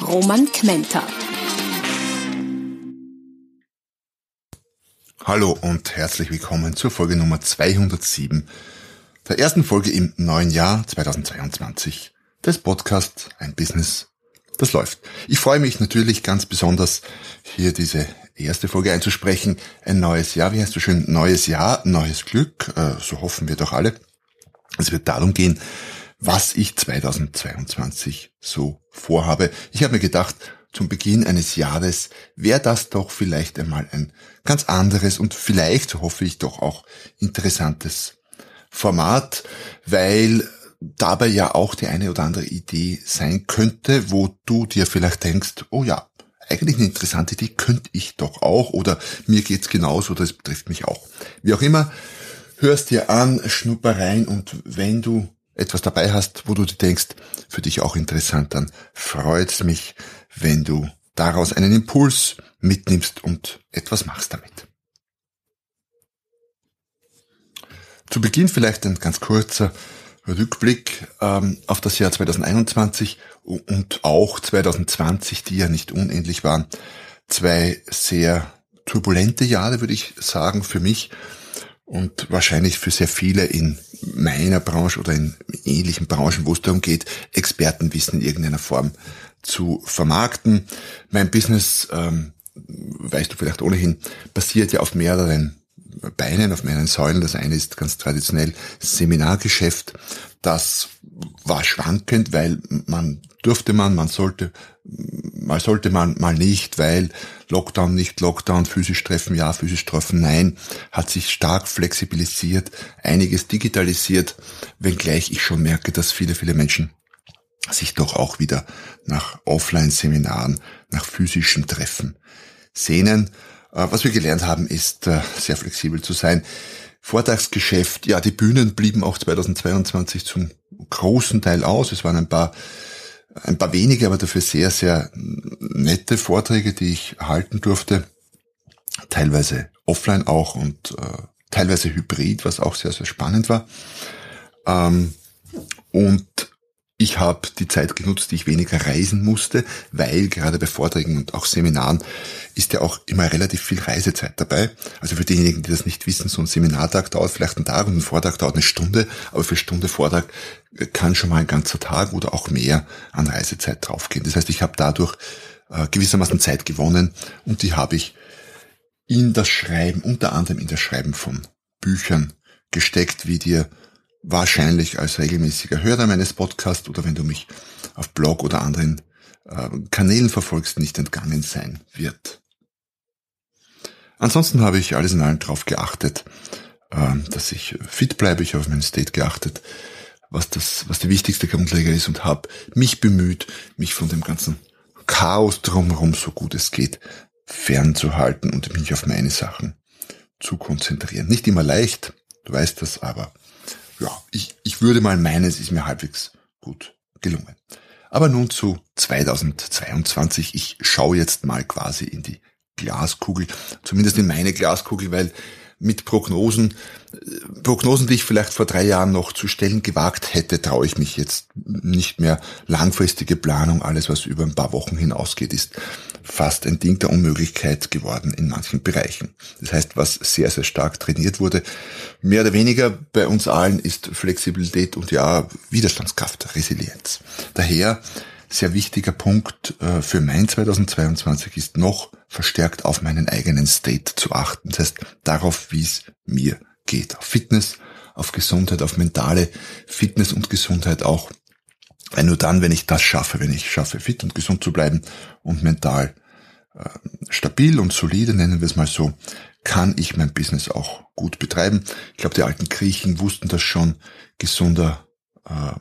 Roman Kmenter. Hallo und herzlich willkommen zur Folge Nummer 207 der ersten Folge im neuen Jahr 2022 des Podcasts Ein Business, das läuft. Ich freue mich natürlich ganz besonders, hier diese erste Folge einzusprechen. Ein neues Jahr, wie heißt du schön, neues Jahr, neues Glück, äh, so hoffen wir doch alle. Es wird darum gehen, was ich 2022 so vorhabe. Ich habe mir gedacht, zum Beginn eines Jahres wäre das doch vielleicht einmal ein ganz anderes und vielleicht, hoffe ich, doch auch interessantes Format, weil dabei ja auch die eine oder andere Idee sein könnte, wo du dir vielleicht denkst, oh ja, eigentlich eine interessante Idee könnte ich doch auch oder mir geht's genauso, das betrifft mich auch. Wie auch immer, hörst dir an, schnupper rein und wenn du etwas dabei hast, wo du dir denkst, für dich auch interessant, dann freut es mich, wenn du daraus einen Impuls mitnimmst und etwas machst damit. Zu Beginn vielleicht ein ganz kurzer Rückblick ähm, auf das Jahr 2021 und auch 2020, die ja nicht unendlich waren. Zwei sehr turbulente Jahre, würde ich sagen, für mich und wahrscheinlich für sehr viele in meiner Branche oder in ähnlichen Branchen, wo es darum geht, Expertenwissen in irgendeiner Form zu vermarkten. Mein Business, ähm, weißt du vielleicht ohnehin, basiert ja auf mehreren Beinen, auf mehreren Säulen. Das eine ist ganz traditionell Seminargeschäft. Das war schwankend, weil man durfte man, man sollte, mal sollte man, mal nicht, weil Lockdown, nicht Lockdown, physisch treffen, ja, physisch treffen, nein, hat sich stark flexibilisiert, einiges digitalisiert, wenngleich ich schon merke, dass viele, viele Menschen sich doch auch wieder nach Offline-Seminaren, nach physischen Treffen sehnen. Äh, was wir gelernt haben, ist äh, sehr flexibel zu sein. Vortragsgeschäft, ja, die Bühnen blieben auch 2022 zum großen Teil aus. Es waren ein paar, ein paar wenige, aber dafür sehr, sehr nette Vorträge, die ich halten durfte. Teilweise offline auch und äh, teilweise hybrid, was auch sehr, sehr spannend war. Ähm, und ich habe die Zeit genutzt, die ich weniger reisen musste, weil gerade bei Vorträgen und auch Seminaren ist ja auch immer relativ viel Reisezeit dabei. Also für diejenigen, die das nicht wissen, so ein Seminartag dauert vielleicht einen Tag und ein Vortrag dauert eine Stunde, aber für Stunde Vortrag kann schon mal ein ganzer Tag oder auch mehr an Reisezeit draufgehen. Das heißt, ich habe dadurch äh, gewissermaßen Zeit gewonnen und die habe ich in das Schreiben, unter anderem in das Schreiben von Büchern gesteckt, wie dir wahrscheinlich als regelmäßiger Hörer meines Podcasts oder wenn du mich auf Blog oder anderen äh, Kanälen verfolgst, nicht entgangen sein wird. Ansonsten habe ich alles in allem darauf geachtet, äh, dass ich fit bleibe. Ich habe auf meinen State geachtet, was das, was die wichtigste Grundlage ist und habe mich bemüht, mich von dem ganzen Chaos drumherum so gut es geht fernzuhalten und mich auf meine Sachen zu konzentrieren. Nicht immer leicht, du weißt das, aber ja, ich, ich würde mal meinen, es ist mir halbwegs gut gelungen. Aber nun zu 2022. Ich schaue jetzt mal quasi in die Glaskugel, zumindest in meine Glaskugel, weil mit Prognosen, Prognosen, die ich vielleicht vor drei Jahren noch zu stellen gewagt hätte, traue ich mich jetzt nicht mehr. Langfristige Planung, alles was über ein paar Wochen hinausgeht, ist fast ein Ding der Unmöglichkeit geworden in manchen Bereichen. Das heißt, was sehr, sehr stark trainiert wurde, mehr oder weniger bei uns allen ist Flexibilität und ja, Widerstandskraft, Resilienz. Daher sehr wichtiger Punkt äh, für mein 2022 ist noch verstärkt auf meinen eigenen State zu achten. Das heißt, darauf, wie es mir geht. Auf Fitness, auf Gesundheit, auf mentale Fitness und Gesundheit auch. Weil nur dann, wenn ich das schaffe, wenn ich schaffe, fit und gesund zu bleiben und mental äh, stabil und solide, nennen wir es mal so, kann ich mein Business auch gut betreiben. Ich glaube, die alten Griechen wussten das schon. Gesunder äh,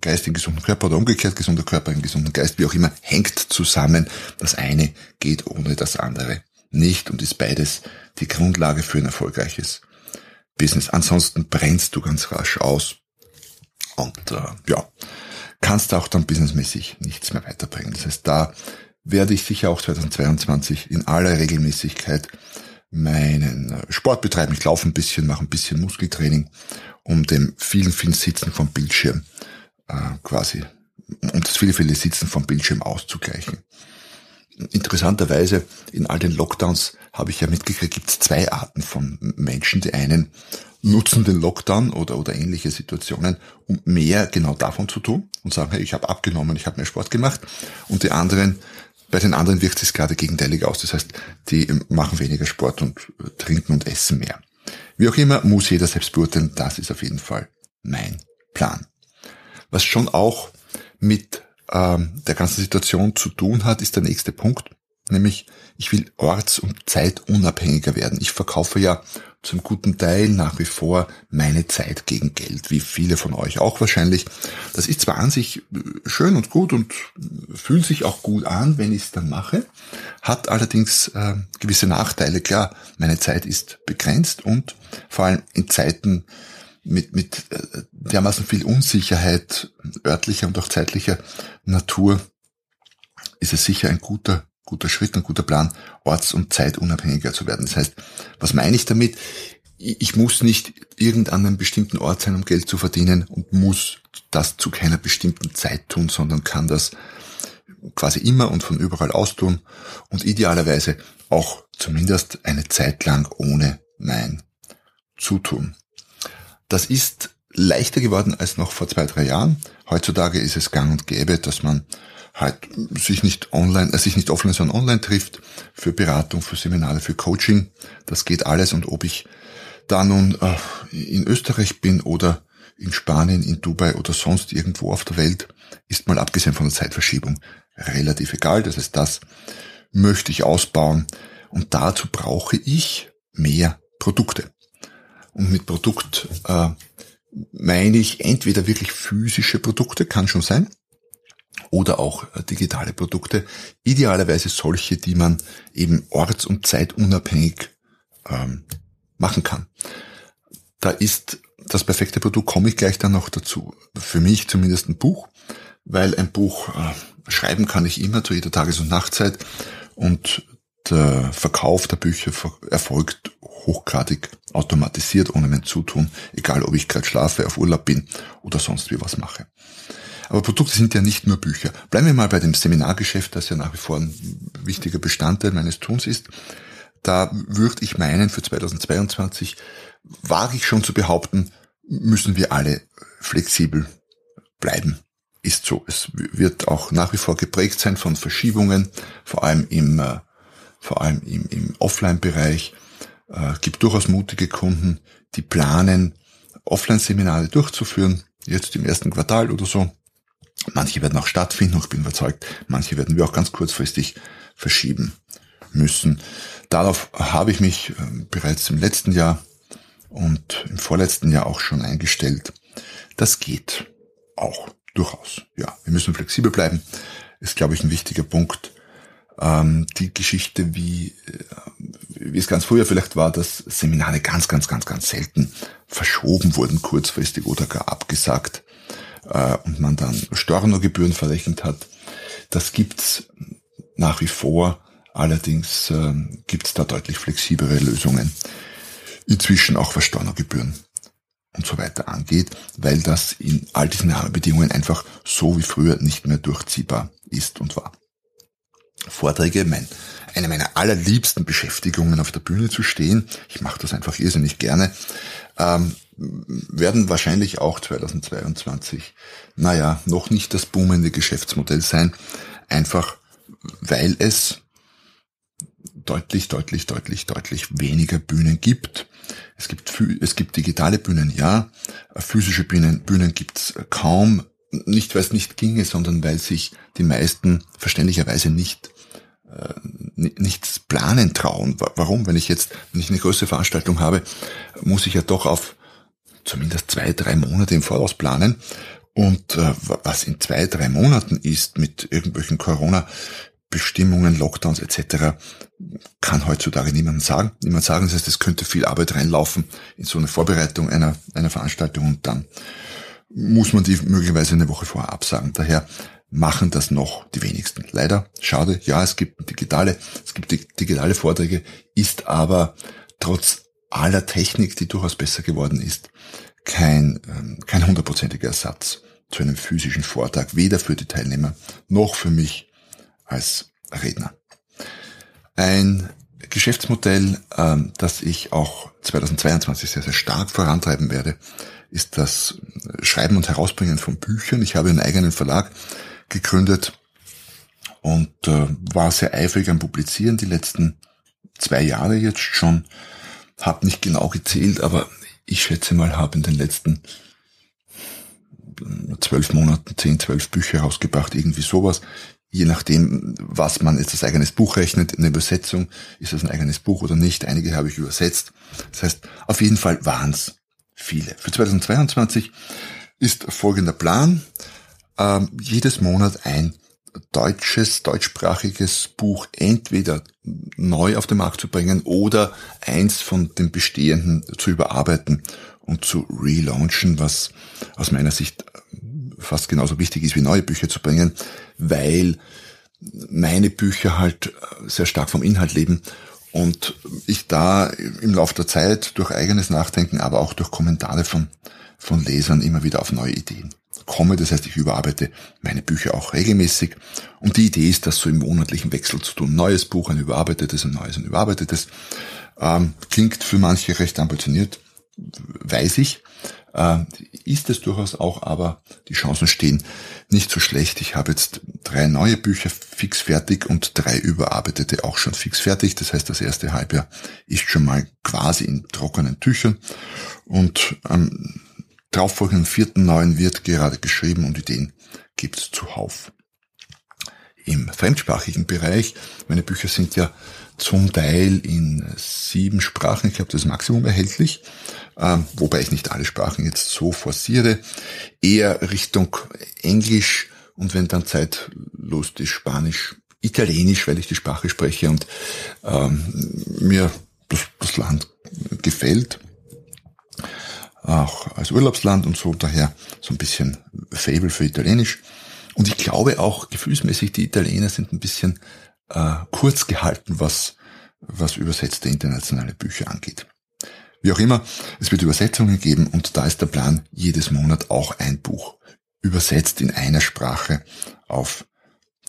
Geist in gesunden Körper oder umgekehrt gesunder Körper in gesunden Geist, wie auch immer, hängt zusammen. Das eine geht ohne das andere nicht und ist beides die Grundlage für ein erfolgreiches Business. Ansonsten brennst du ganz rasch aus und äh, ja, kannst auch dann businessmäßig nichts mehr weiterbringen. Das heißt, da werde ich sicher auch 2022 in aller Regelmäßigkeit meinen äh, Sport betreiben. Ich laufe ein bisschen, mache ein bisschen Muskeltraining, um dem vielen, vielen Sitzen vom Bildschirm äh, quasi, um das viele, viele Sitzen vom Bildschirm auszugleichen. Interessanterweise in all den Lockdowns habe ich ja mitgekriegt, gibt es zwei Arten von Menschen. Die einen nutzen den Lockdown oder, oder ähnliche Situationen, um mehr genau davon zu tun und sagen, hey, ich habe abgenommen, ich habe mehr Sport gemacht. Und die anderen, bei den anderen wirkt es gerade gegenteilig aus. Das heißt, die machen weniger Sport und trinken und essen mehr. Wie auch immer, muss jeder selbst beurteilen. Das ist auf jeden Fall mein Plan. Was schon auch mit ähm, der ganzen Situation zu tun hat, ist der nächste Punkt. Nämlich, ich will orts- und zeitunabhängiger werden. Ich verkaufe ja zum guten Teil nach wie vor meine Zeit gegen Geld, wie viele von euch auch wahrscheinlich. Das ist zwar an sich äh, schön und gut und fühlt sich auch gut an, wenn ich es dann mache, hat allerdings äh, gewisse Nachteile. Klar, meine Zeit ist begrenzt und vor allem in Zeiten mit, mit äh, dermaßen viel Unsicherheit örtlicher und auch zeitlicher Natur ist es sicher ein guter guter Schritt, ein guter Plan, orts- und zeitunabhängiger zu werden. Das heißt, was meine ich damit? Ich muss nicht irgendeinem einem bestimmten Ort sein, um Geld zu verdienen und muss das zu keiner bestimmten Zeit tun, sondern kann das quasi immer und von überall aus tun und idealerweise auch zumindest eine Zeit lang ohne mein Zutun. Das ist leichter geworden als noch vor zwei, drei Jahren. Heutzutage ist es gang und gäbe, dass man halt sich nicht online, äh, sich nicht offline, sondern online trifft für Beratung, für Seminare, für Coaching. Das geht alles und ob ich da nun äh, in Österreich bin oder in Spanien, in Dubai oder sonst irgendwo auf der Welt, ist mal abgesehen von der Zeitverschiebung relativ egal. Das heißt, das möchte ich ausbauen und dazu brauche ich mehr Produkte. Und mit Produkt äh, meine ich entweder wirklich physische Produkte, kann schon sein, oder auch äh, digitale Produkte. Idealerweise solche, die man eben orts- und zeitunabhängig ähm, machen kann. Da ist das perfekte Produkt, komme ich gleich dann noch dazu. Für mich zumindest ein Buch, weil ein Buch äh, schreiben kann ich immer zu jeder Tages- und Nachtzeit und der Verkauf der Bücher erfolgt hochgradig automatisiert, ohne mein Zutun, egal ob ich gerade schlafe, auf Urlaub bin oder sonst wie was mache. Aber Produkte sind ja nicht nur Bücher. Bleiben wir mal bei dem Seminargeschäft, das ja nach wie vor ein wichtiger Bestandteil meines Tuns ist. Da würde ich meinen, für 2022 wage ich schon zu behaupten, müssen wir alle flexibel bleiben. Ist so. Es wird auch nach wie vor geprägt sein von Verschiebungen, vor allem im, äh, vor allem im, im Offline-Bereich. Äh, gibt durchaus mutige Kunden, die planen, Offline-Seminare durchzuführen, jetzt im ersten Quartal oder so. Manche werden auch stattfinden, ich bin überzeugt, manche werden wir auch ganz kurzfristig verschieben müssen. Darauf habe ich mich ähm, bereits im letzten Jahr und im vorletzten Jahr auch schon eingestellt. Das geht auch durchaus. Ja, wir müssen flexibel bleiben, ist, glaube ich, ein wichtiger Punkt. Ähm, die Geschichte, wie, äh, wie es ganz früher vielleicht war, dass Seminare ganz, ganz, ganz, ganz selten verschoben wurden, kurzfristig oder gar abgesagt äh, und man dann Stornogebühren verrechnet hat. Das gibt's nach wie vor. Allerdings äh, gibt's da deutlich flexiblere Lösungen. Inzwischen auch was Stornogebühren und so weiter angeht, weil das in all diesen Rahmenbedingungen einfach so wie früher nicht mehr durchziehbar ist und war. Vorträge, mein, eine meiner allerliebsten Beschäftigungen auf der Bühne zu stehen, ich mache das einfach irrsinnig gerne, ähm, werden wahrscheinlich auch 2022, naja, noch nicht das boomende Geschäftsmodell sein, einfach weil es deutlich, deutlich, deutlich, deutlich weniger Bühnen gibt. Es gibt, es gibt digitale Bühnen, ja, physische Bühnen, Bühnen gibt's kaum, nicht weil es nicht ginge, sondern weil sich die meisten verständlicherweise nicht äh, nichts planen trauen. Warum? Wenn ich jetzt, wenn ich eine größere Veranstaltung habe, muss ich ja doch auf zumindest zwei, drei Monate im Voraus planen. Und äh, was in zwei, drei Monaten ist mit irgendwelchen Corona-Bestimmungen, Lockdowns etc., kann heutzutage niemand sagen. Niemand sagen, das heißt, es könnte viel Arbeit reinlaufen in so eine Vorbereitung einer, einer Veranstaltung und dann muss man die möglicherweise eine Woche vorher absagen. Daher machen das noch die wenigsten. Leider, schade, ja, es gibt digitale, es gibt digitale Vorträge, ist aber trotz aller Technik, die durchaus besser geworden ist, kein, ähm, kein hundertprozentiger Ersatz zu einem physischen Vortrag, weder für die Teilnehmer noch für mich als Redner. Ein Geschäftsmodell, ähm, das ich auch 2022 sehr, sehr stark vorantreiben werde, ist das Schreiben und Herausbringen von Büchern. Ich habe einen eigenen Verlag gegründet und äh, war sehr eifrig am Publizieren die letzten zwei Jahre jetzt schon. Hab nicht genau gezählt, aber ich schätze mal, habe in den letzten zwölf Monaten zehn, zwölf Bücher rausgebracht, irgendwie sowas. Je nachdem, was man jetzt als eigenes Buch rechnet, eine Übersetzung, ist das ein eigenes Buch oder nicht. Einige habe ich übersetzt. Das heißt, auf jeden Fall waren es viele. Für 2022 ist folgender Plan. Ähm, jedes Monat ein deutsches, deutschsprachiges Buch entweder neu auf den Markt zu bringen oder eins von den bestehenden zu überarbeiten und zu relaunchen, was aus meiner Sicht fast genauso wichtig ist wie neue Bücher zu bringen, weil meine Bücher halt sehr stark vom Inhalt leben und ich da im Laufe der Zeit durch eigenes Nachdenken, aber auch durch Kommentare von, von Lesern immer wieder auf neue Ideen komme. Das heißt, ich überarbeite meine Bücher auch regelmäßig. Und die Idee ist, das so im monatlichen Wechsel zu tun. Neues Buch, ein überarbeitetes, ein neues, ein überarbeitetes. Ähm, klingt für manche recht ambitioniert, weiß ich. Ähm, ist es durchaus auch, aber die Chancen stehen nicht so schlecht. Ich habe jetzt drei neue Bücher fix fertig und drei überarbeitete auch schon fix fertig. Das heißt, das erste Halbjahr ist schon mal quasi in trockenen Tüchern. Und ähm, darauffolgenden vierten neuen wird gerade geschrieben und Ideen gibt's zuhauf. Im fremdsprachigen Bereich, meine Bücher sind ja zum Teil in sieben Sprachen, ich glaube das Maximum erhältlich, äh, wobei ich nicht alle Sprachen jetzt so forciere, eher Richtung Englisch und wenn dann Zeit Lust ist, Spanisch, Italienisch, weil ich die Sprache spreche und ähm, mir das, das Land gefällt. Auch als Urlaubsland und so, daher so ein bisschen Fable für Italienisch. Und ich glaube auch gefühlsmäßig, die Italiener sind ein bisschen äh, kurz gehalten, was, was übersetzte internationale Bücher angeht. Wie auch immer, es wird Übersetzungen geben und da ist der Plan, jedes Monat auch ein Buch übersetzt in einer Sprache auf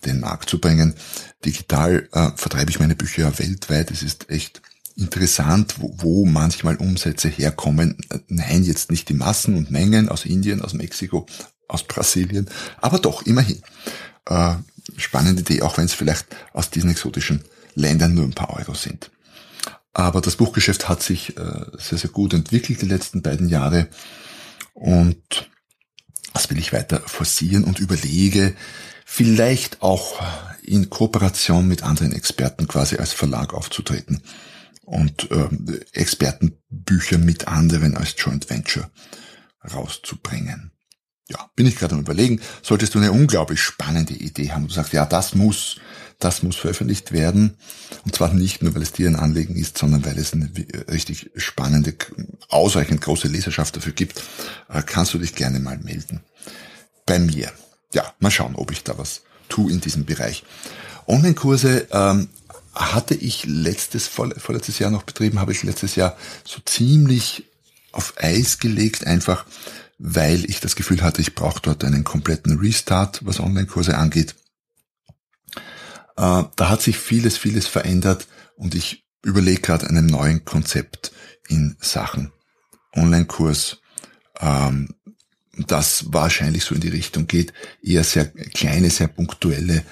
den Markt zu bringen. Digital äh, vertreibe ich meine Bücher weltweit. Es ist echt interessant, wo, wo manchmal Umsätze herkommen. Nein, jetzt nicht die Massen und Mengen aus Indien, aus Mexiko, aus Brasilien, aber doch immerhin. Äh, spannende Idee, auch wenn es vielleicht aus diesen exotischen Ländern nur ein paar Euro sind. Aber das Buchgeschäft hat sich äh, sehr, sehr gut entwickelt die letzten beiden Jahre und das will ich weiter forcieren und überlege, vielleicht auch in Kooperation mit anderen Experten quasi als Verlag aufzutreten und äh, Expertenbücher mit anderen als Joint Venture rauszubringen. Ja, bin ich gerade am überlegen, solltest du eine unglaublich spannende Idee haben, du sagst, ja, das muss, das muss veröffentlicht werden. Und zwar nicht nur, weil es dir ein Anliegen ist, sondern weil es eine richtig spannende, ausreichend große Leserschaft dafür gibt, äh, kannst du dich gerne mal melden. Bei mir. Ja, mal schauen, ob ich da was tue in diesem Bereich. Online-Kurse ähm, hatte ich letztes, vorletztes Jahr noch betrieben, habe ich letztes Jahr so ziemlich auf Eis gelegt, einfach weil ich das Gefühl hatte, ich brauche dort einen kompletten Restart, was Online-Kurse angeht. Äh, da hat sich vieles, vieles verändert und ich überlege gerade einem neuen Konzept in Sachen Online-Kurs, ähm, das wahrscheinlich so in die Richtung geht, eher sehr kleine, sehr punktuelle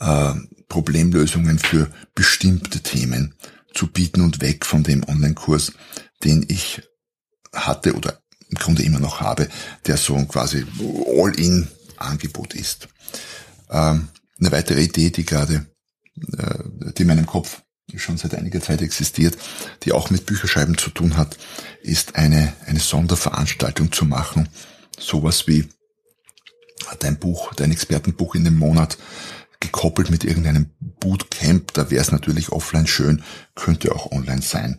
äh, Problemlösungen für bestimmte Themen zu bieten und weg von dem Online-Kurs, den ich hatte oder im Grunde immer noch habe, der so quasi All-in-Angebot ist. Ähm, eine weitere Idee, die gerade, äh, die in meinem Kopf schon seit einiger Zeit existiert, die auch mit Bücherschreiben zu tun hat, ist eine, eine Sonderveranstaltung zu machen. Sowas wie dein Buch, dein Expertenbuch in dem Monat gekoppelt mit irgendeinem Bootcamp, da wäre es natürlich offline schön, könnte auch online sein,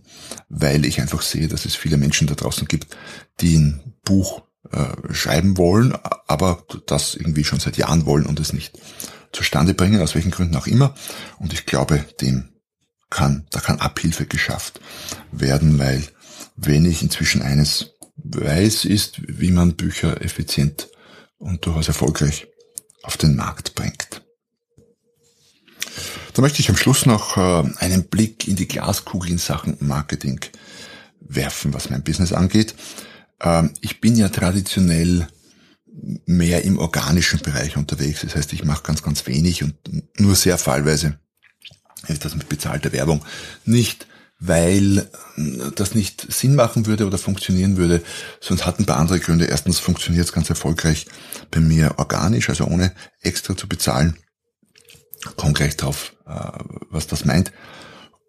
weil ich einfach sehe, dass es viele Menschen da draußen gibt, die ein Buch äh, schreiben wollen, aber das irgendwie schon seit Jahren wollen und es nicht zustande bringen, aus welchen Gründen auch immer. Und ich glaube, dem kann, da kann Abhilfe geschafft werden, weil wenn ich inzwischen eines weiß, ist, wie man Bücher effizient und durchaus erfolgreich auf den Markt bringt. Da möchte ich am Schluss noch äh, einen Blick in die Glaskugel in Sachen Marketing werfen, was mein Business angeht. Ähm, ich bin ja traditionell mehr im organischen Bereich unterwegs. Das heißt, ich mache ganz, ganz wenig und nur sehr fallweise ist das mit bezahlter Werbung. Nicht, weil das nicht Sinn machen würde oder funktionieren würde, sonst hat ein paar andere Gründe. Erstens funktioniert es ganz erfolgreich bei mir organisch, also ohne extra zu bezahlen komme gleich drauf, äh, was das meint.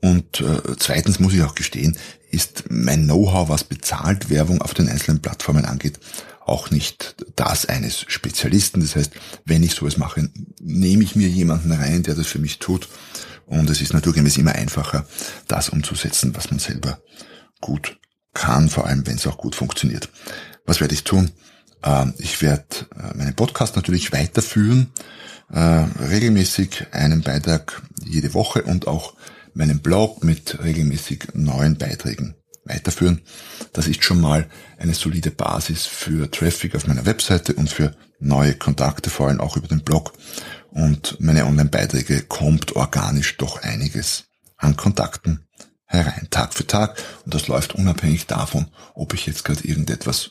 Und äh, zweitens muss ich auch gestehen, ist mein Know-how, was bezahlt Werbung auf den einzelnen Plattformen angeht, auch nicht das eines Spezialisten. Das heißt, wenn ich sowas mache, nehme ich mir jemanden rein, der das für mich tut. Und es ist naturgemäß immer einfacher, das umzusetzen, was man selber gut kann, vor allem wenn es auch gut funktioniert. Was werde ich tun? Ähm, ich werde äh, meinen Podcast natürlich weiterführen äh, regelmäßig einen Beitrag jede Woche und auch meinen Blog mit regelmäßig neuen Beiträgen weiterführen. Das ist schon mal eine solide Basis für Traffic auf meiner Webseite und für neue Kontakte, vor allem auch über den Blog. Und meine Online-Beiträge kommt organisch doch einiges an Kontakten herein, Tag für Tag. Und das läuft unabhängig davon, ob ich jetzt gerade irgendetwas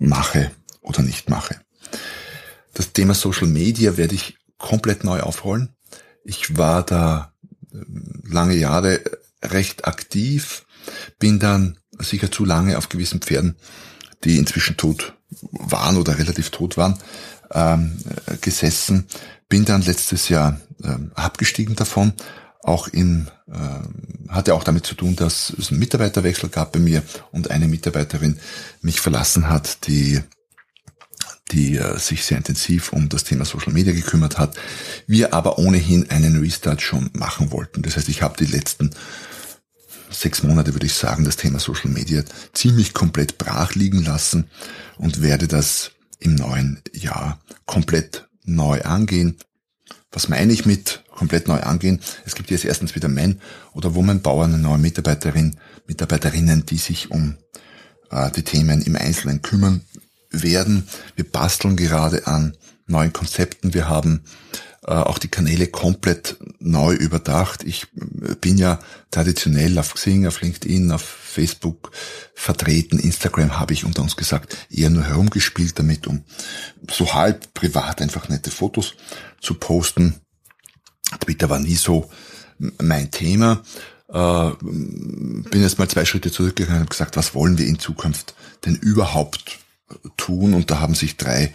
mache oder nicht mache. Das Thema Social Media werde ich komplett neu aufrollen. Ich war da ähm, lange Jahre recht aktiv, bin dann sicher zu lange auf gewissen Pferden, die inzwischen tot waren oder relativ tot waren, ähm, gesessen, bin dann letztes Jahr ähm, abgestiegen davon. Auch im, äh, hatte auch damit zu tun, dass es einen Mitarbeiterwechsel gab bei mir und eine Mitarbeiterin mich verlassen hat, die die äh, sich sehr intensiv um das Thema Social Media gekümmert hat. Wir aber ohnehin einen Restart schon machen wollten. Das heißt, ich habe die letzten sechs Monate, würde ich sagen, das Thema Social Media ziemlich komplett brach liegen lassen und werde das im neuen Jahr komplett neu angehen. Was meine ich mit komplett neu angehen? Es gibt jetzt erstens wieder Men oder Woman Bauer, eine neue Mitarbeiterin, Mitarbeiterinnen, die sich um äh, die Themen im Einzelnen kümmern werden. Wir basteln gerade an neuen Konzepten. Wir haben äh, auch die Kanäle komplett neu überdacht. Ich äh, bin ja traditionell auf Xing, auf LinkedIn, auf Facebook vertreten. Instagram habe ich unter uns gesagt eher nur herumgespielt damit, um so halb privat einfach nette Fotos zu posten. Twitter war nie so mein Thema. Äh, bin jetzt mal zwei Schritte zurückgegangen und gesagt, was wollen wir in Zukunft denn überhaupt tun und da haben sich drei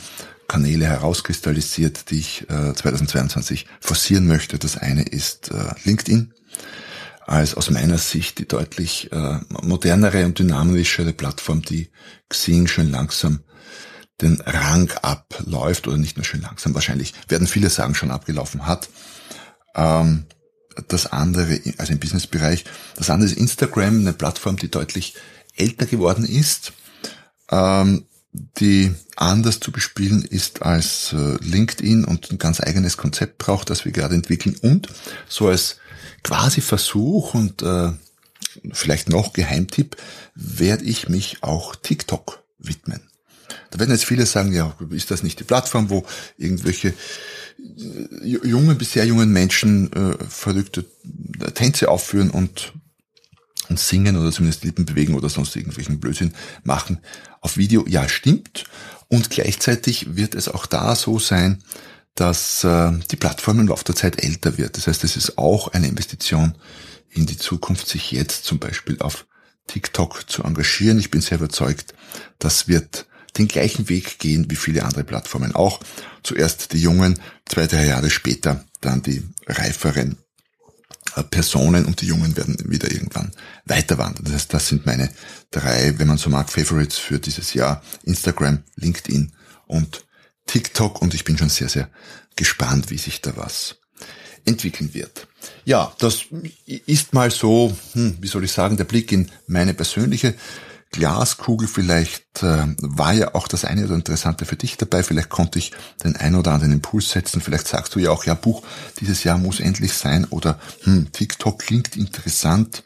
Kanäle herauskristallisiert, die ich äh, 2022 forcieren möchte. Das eine ist äh, LinkedIn als aus meiner Sicht die deutlich äh, modernere und dynamischere Plattform, die Xing schön langsam den Rang abläuft oder nicht nur schön langsam, wahrscheinlich werden viele sagen schon abgelaufen hat. Ähm, das andere, also im Businessbereich, das andere ist Instagram, eine Plattform, die deutlich älter geworden ist, ähm, die anders zu bespielen ist als äh, LinkedIn und ein ganz eigenes Konzept braucht, das wir gerade entwickeln und so als quasi Versuch und äh, vielleicht noch Geheimtipp werde ich mich auch TikTok widmen. Da werden jetzt viele sagen, ja, ist das nicht die Plattform, wo irgendwelche äh, jungen bis sehr jungen Menschen äh, verrückte Tänze aufführen und und singen oder zumindest Lippen bewegen oder sonst irgendwelchen Blödsinn machen auf Video. Ja, stimmt. Und gleichzeitig wird es auch da so sein, dass äh, die Plattform im Laufe der Zeit älter wird. Das heißt, es ist auch eine Investition in die Zukunft, sich jetzt zum Beispiel auf TikTok zu engagieren. Ich bin sehr überzeugt, das wird den gleichen Weg gehen wie viele andere Plattformen auch. Zuerst die Jungen, zwei, drei Jahre später dann die reiferen Personen und die Jungen werden wieder irgendwann weiter wandern. Das heißt, das sind meine drei, wenn man so mag, Favorites für dieses Jahr. Instagram, LinkedIn und TikTok und ich bin schon sehr, sehr gespannt, wie sich da was entwickeln wird. Ja, das ist mal so, hm, wie soll ich sagen, der Blick in meine persönliche Glaskugel. Vielleicht äh, war ja auch das eine oder interessante für dich dabei. Vielleicht konnte ich den ein oder anderen Impuls setzen. Vielleicht sagst du ja auch, ja, Buch dieses Jahr muss endlich sein oder hm, TikTok klingt interessant.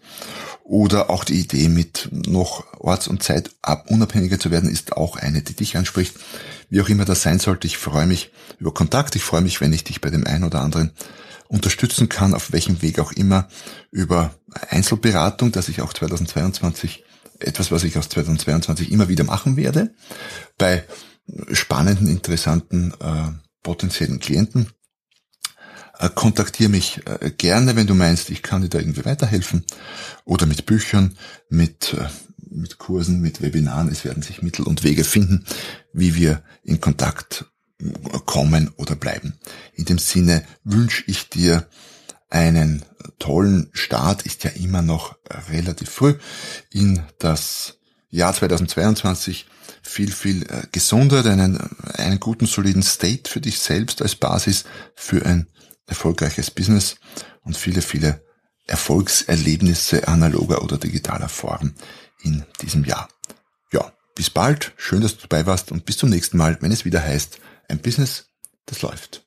Oder auch die Idee mit noch orts- und Zeit unabhängiger zu werden, ist auch eine, die dich anspricht. Wie auch immer das sein sollte, ich freue mich über Kontakt. Ich freue mich, wenn ich dich bei dem einen oder anderen unterstützen kann, auf welchem Weg auch immer, über Einzelberatung, dass ich auch 2022 etwas, was ich aus 2022 immer wieder machen werde, bei spannenden, interessanten äh, potenziellen Klienten. Äh, kontaktiere mich äh, gerne, wenn du meinst, ich kann dir da irgendwie weiterhelfen oder mit Büchern, mit, äh, mit Kursen, mit Webinaren. Es werden sich Mittel und Wege finden, wie wir in Kontakt kommen oder bleiben. In dem Sinne wünsche ich dir einen tollen Start, ist ja immer noch relativ früh, in das Jahr 2022 viel, viel äh, Gesundheit, einen, einen guten, soliden State für dich selbst als Basis für ein erfolgreiches Business und viele, viele Erfolgserlebnisse analoger oder digitaler Form in diesem Jahr. Ja, bis bald, schön, dass du dabei warst und bis zum nächsten Mal, wenn es wieder heißt, ein Business, das läuft.